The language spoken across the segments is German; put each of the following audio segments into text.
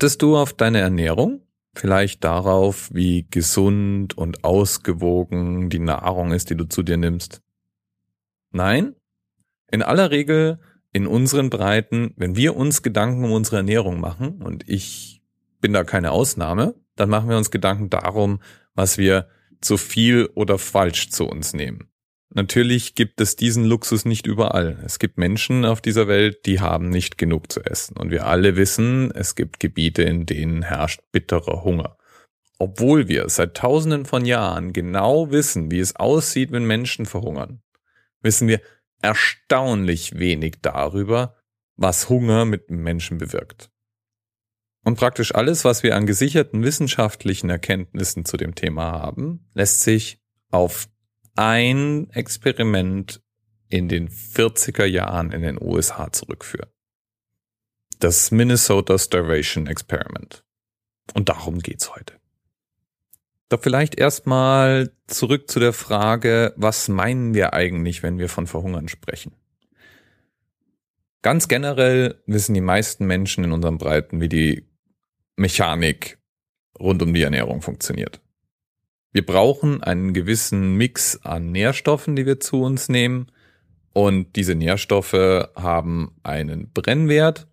Achtest du auf deine Ernährung? Vielleicht darauf, wie gesund und ausgewogen die Nahrung ist, die du zu dir nimmst? Nein? In aller Regel in unseren Breiten, wenn wir uns Gedanken um unsere Ernährung machen, und ich bin da keine Ausnahme, dann machen wir uns Gedanken darum, was wir zu viel oder falsch zu uns nehmen. Natürlich gibt es diesen Luxus nicht überall. Es gibt Menschen auf dieser Welt, die haben nicht genug zu essen. Und wir alle wissen, es gibt Gebiete, in denen herrscht bitterer Hunger. Obwohl wir seit tausenden von Jahren genau wissen, wie es aussieht, wenn Menschen verhungern, wissen wir erstaunlich wenig darüber, was Hunger mit Menschen bewirkt. Und praktisch alles, was wir an gesicherten wissenschaftlichen Erkenntnissen zu dem Thema haben, lässt sich auf ein Experiment in den 40er Jahren in den USA zurückführen. Das Minnesota Starvation Experiment. Und darum geht's heute. Doch vielleicht erstmal zurück zu der Frage, was meinen wir eigentlich, wenn wir von Verhungern sprechen? Ganz generell wissen die meisten Menschen in unserem Breiten, wie die Mechanik rund um die Ernährung funktioniert. Wir brauchen einen gewissen Mix an Nährstoffen, die wir zu uns nehmen. Und diese Nährstoffe haben einen Brennwert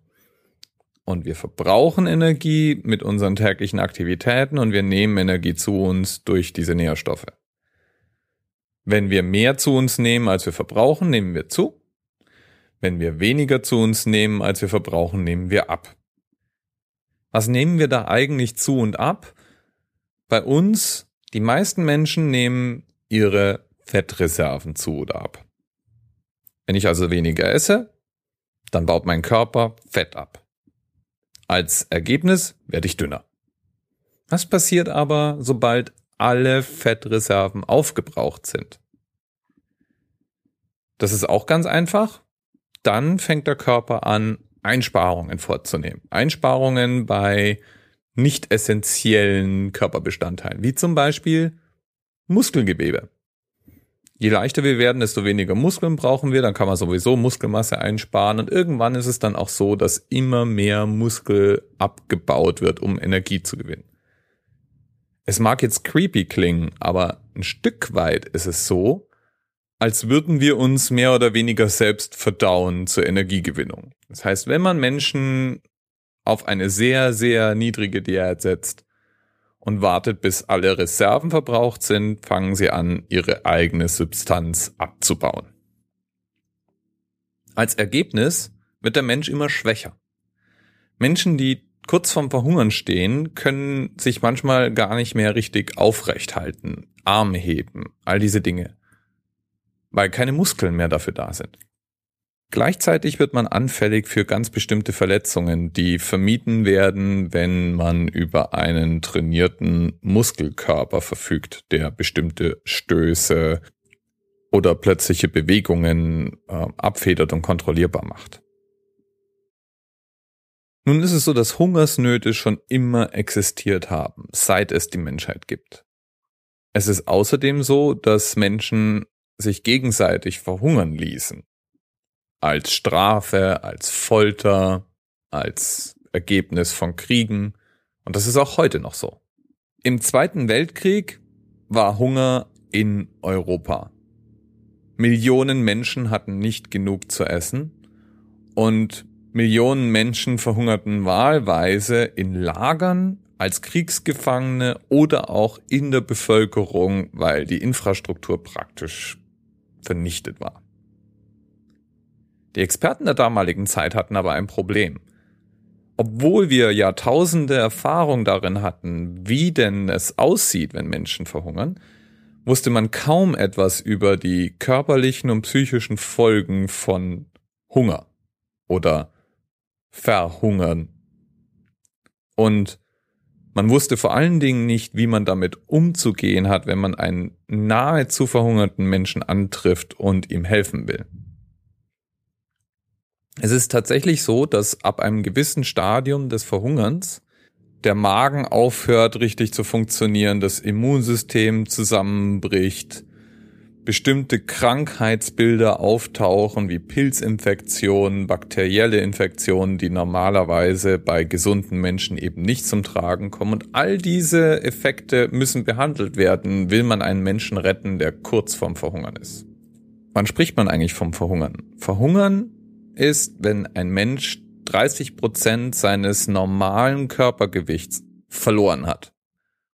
und wir verbrauchen Energie mit unseren täglichen Aktivitäten und wir nehmen Energie zu uns durch diese Nährstoffe. Wenn wir mehr zu uns nehmen, als wir verbrauchen, nehmen wir zu. Wenn wir weniger zu uns nehmen, als wir verbrauchen, nehmen wir ab. Was nehmen wir da eigentlich zu und ab? Bei uns, die meisten Menschen nehmen ihre Fettreserven zu oder ab. Wenn ich also weniger esse, dann baut mein Körper Fett ab. Als Ergebnis werde ich dünner. Was passiert aber, sobald alle Fettreserven aufgebraucht sind? Das ist auch ganz einfach. Dann fängt der Körper an, Einsparungen vorzunehmen. Einsparungen bei nicht essentiellen Körperbestandteilen, wie zum Beispiel Muskelgewebe. Je leichter wir werden, desto weniger Muskeln brauchen wir, dann kann man sowieso Muskelmasse einsparen und irgendwann ist es dann auch so, dass immer mehr Muskel abgebaut wird, um Energie zu gewinnen. Es mag jetzt creepy klingen, aber ein Stück weit ist es so, als würden wir uns mehr oder weniger selbst verdauen zur Energiegewinnung. Das heißt, wenn man Menschen auf eine sehr, sehr niedrige Diät setzt, und wartet, bis alle Reserven verbraucht sind, fangen sie an, ihre eigene Substanz abzubauen. Als Ergebnis wird der Mensch immer schwächer. Menschen, die kurz vorm Verhungern stehen, können sich manchmal gar nicht mehr richtig aufrecht halten, Arme heben, all diese Dinge, weil keine Muskeln mehr dafür da sind. Gleichzeitig wird man anfällig für ganz bestimmte Verletzungen, die vermieden werden, wenn man über einen trainierten Muskelkörper verfügt, der bestimmte Stöße oder plötzliche Bewegungen äh, abfedert und kontrollierbar macht. Nun ist es so, dass Hungersnöte schon immer existiert haben, seit es die Menschheit gibt. Es ist außerdem so, dass Menschen sich gegenseitig verhungern ließen als Strafe, als Folter, als Ergebnis von Kriegen. Und das ist auch heute noch so. Im Zweiten Weltkrieg war Hunger in Europa. Millionen Menschen hatten nicht genug zu essen und Millionen Menschen verhungerten wahlweise in Lagern als Kriegsgefangene oder auch in der Bevölkerung, weil die Infrastruktur praktisch vernichtet war. Die Experten der damaligen Zeit hatten aber ein Problem. Obwohl wir Jahrtausende Erfahrung darin hatten, wie denn es aussieht, wenn Menschen verhungern, wusste man kaum etwas über die körperlichen und psychischen Folgen von Hunger oder Verhungern. Und man wusste vor allen Dingen nicht, wie man damit umzugehen hat, wenn man einen nahezu verhungerten Menschen antrifft und ihm helfen will. Es ist tatsächlich so, dass ab einem gewissen Stadium des Verhungerns der Magen aufhört richtig zu funktionieren, das Immunsystem zusammenbricht, bestimmte Krankheitsbilder auftauchen, wie Pilzinfektionen, bakterielle Infektionen, die normalerweise bei gesunden Menschen eben nicht zum Tragen kommen. Und all diese Effekte müssen behandelt werden, will man einen Menschen retten, der kurz vorm Verhungern ist. Wann spricht man eigentlich vom Verhungern? Verhungern ist, wenn ein Mensch 30 Prozent seines normalen Körpergewichts verloren hat.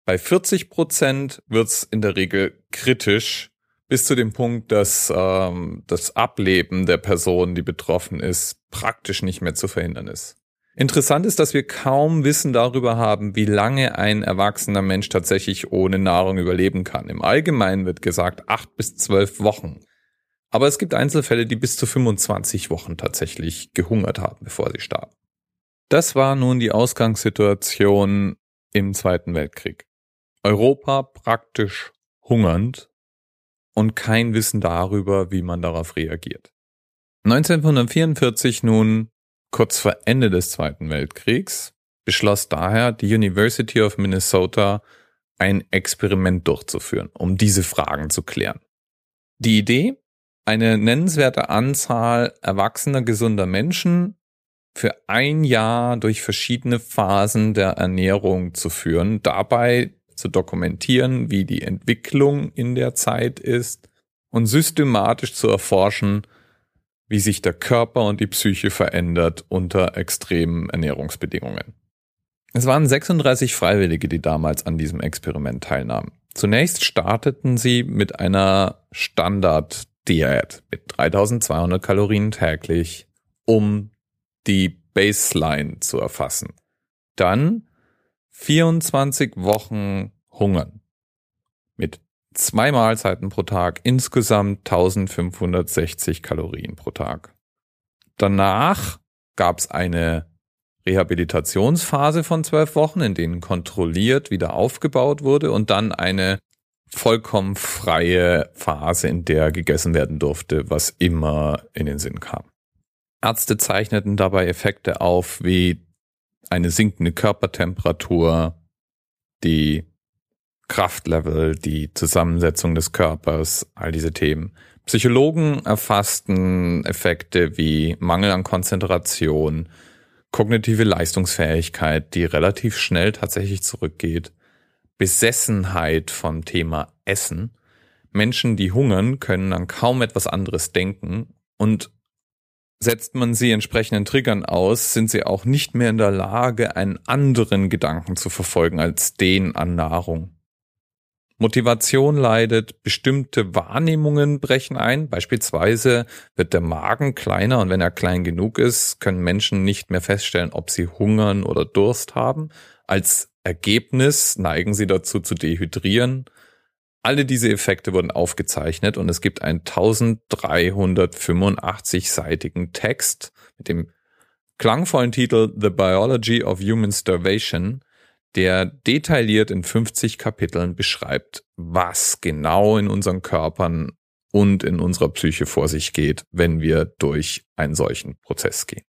Bei 40 Prozent wird's in der Regel kritisch, bis zu dem Punkt, dass ähm, das Ableben der Person, die betroffen ist, praktisch nicht mehr zu verhindern ist. Interessant ist, dass wir kaum Wissen darüber haben, wie lange ein erwachsener Mensch tatsächlich ohne Nahrung überleben kann. Im Allgemeinen wird gesagt acht bis zwölf Wochen. Aber es gibt Einzelfälle, die bis zu 25 Wochen tatsächlich gehungert haben, bevor sie starben. Das war nun die Ausgangssituation im Zweiten Weltkrieg. Europa praktisch hungernd und kein Wissen darüber, wie man darauf reagiert. 1944 nun, kurz vor Ende des Zweiten Weltkriegs, beschloss daher die University of Minnesota ein Experiment durchzuführen, um diese Fragen zu klären. Die Idee, eine nennenswerte Anzahl erwachsener gesunder Menschen für ein Jahr durch verschiedene Phasen der Ernährung zu führen, dabei zu dokumentieren, wie die Entwicklung in der Zeit ist und systematisch zu erforschen, wie sich der Körper und die Psyche verändert unter extremen Ernährungsbedingungen. Es waren 36 Freiwillige, die damals an diesem Experiment teilnahmen. Zunächst starteten sie mit einer Standard-Diät mit 3200 Kalorien täglich, um die Baseline zu erfassen. Dann 24 Wochen hungern. Mit zwei Mahlzeiten pro Tag, insgesamt 1560 Kalorien pro Tag. Danach gab es eine Rehabilitationsphase von zwölf Wochen, in denen kontrolliert wieder aufgebaut wurde und dann eine vollkommen freie Phase, in der gegessen werden durfte, was immer in den Sinn kam. Ärzte zeichneten dabei Effekte auf wie eine sinkende Körpertemperatur, die Kraftlevel, die Zusammensetzung des Körpers, all diese Themen. Psychologen erfassten Effekte wie Mangel an Konzentration, kognitive Leistungsfähigkeit, die relativ schnell tatsächlich zurückgeht, Besessenheit vom Thema Essen. Menschen, die hungern, können an kaum etwas anderes denken und setzt man sie entsprechenden Triggern aus, sind sie auch nicht mehr in der Lage, einen anderen Gedanken zu verfolgen als den an Nahrung. Motivation leidet, bestimmte Wahrnehmungen brechen ein. Beispielsweise wird der Magen kleiner und wenn er klein genug ist, können Menschen nicht mehr feststellen, ob sie hungern oder Durst haben. Als Ergebnis neigen sie dazu zu dehydrieren alle diese Effekte wurden aufgezeichnet und es gibt einen 1385-seitigen Text mit dem klangvollen Titel The Biology of Human Starvation, der detailliert in 50 Kapiteln beschreibt, was genau in unseren Körpern und in unserer Psyche vor sich geht, wenn wir durch einen solchen Prozess gehen.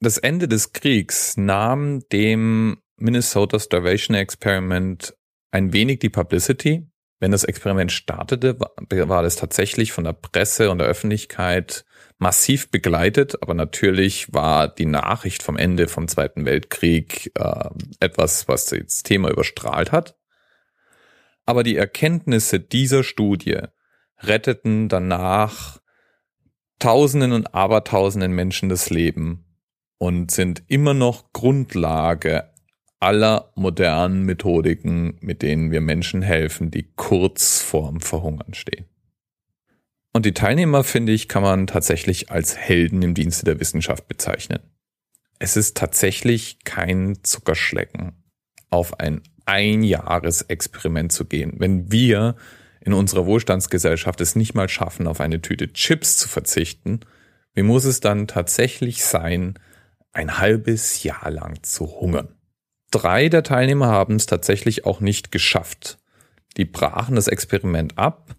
Das Ende des Kriegs nahm dem Minnesota Starvation Experiment ein wenig die Publicity, wenn das Experiment startete, war das tatsächlich von der Presse und der Öffentlichkeit massiv begleitet, aber natürlich war die Nachricht vom Ende vom Zweiten Weltkrieg äh, etwas, was das Thema überstrahlt hat. Aber die Erkenntnisse dieser Studie retteten danach Tausenden und Abertausenden Menschen das Leben und sind immer noch Grundlage aller modernen Methodiken, mit denen wir Menschen helfen, die kurz vorm Verhungern stehen. Und die Teilnehmer, finde ich, kann man tatsächlich als Helden im Dienste der Wissenschaft bezeichnen. Es ist tatsächlich kein Zuckerschlecken, auf ein Einjahresexperiment zu gehen. Wenn wir in unserer Wohlstandsgesellschaft es nicht mal schaffen, auf eine Tüte Chips zu verzichten, wie muss es dann tatsächlich sein, ein halbes Jahr lang zu hungern? Drei der Teilnehmer haben es tatsächlich auch nicht geschafft. Die brachen das Experiment ab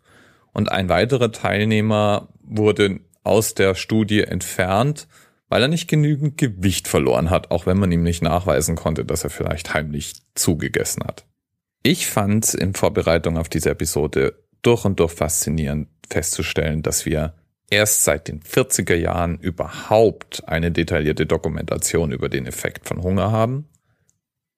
und ein weiterer Teilnehmer wurde aus der Studie entfernt, weil er nicht genügend Gewicht verloren hat, auch wenn man ihm nicht nachweisen konnte, dass er vielleicht heimlich zugegessen hat. Ich fand in Vorbereitung auf diese Episode durch und durch faszinierend, festzustellen, dass wir erst seit den 40er Jahren überhaupt eine detaillierte Dokumentation über den Effekt von Hunger haben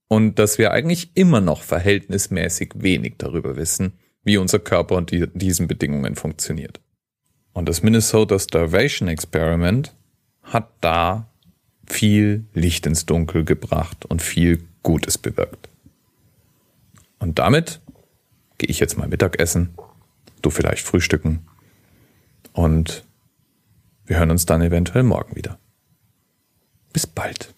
und dass wir eigentlich immer noch verhältnismäßig wenig darüber wissen, wie unser Körper unter diesen Bedingungen funktioniert. Und das Minnesota Starvation Experiment hat da viel Licht ins Dunkel gebracht und viel Gutes bewirkt. Und damit gehe ich jetzt mal Mittagessen, du vielleicht frühstücken und wir hören uns dann eventuell morgen wieder. Bis bald.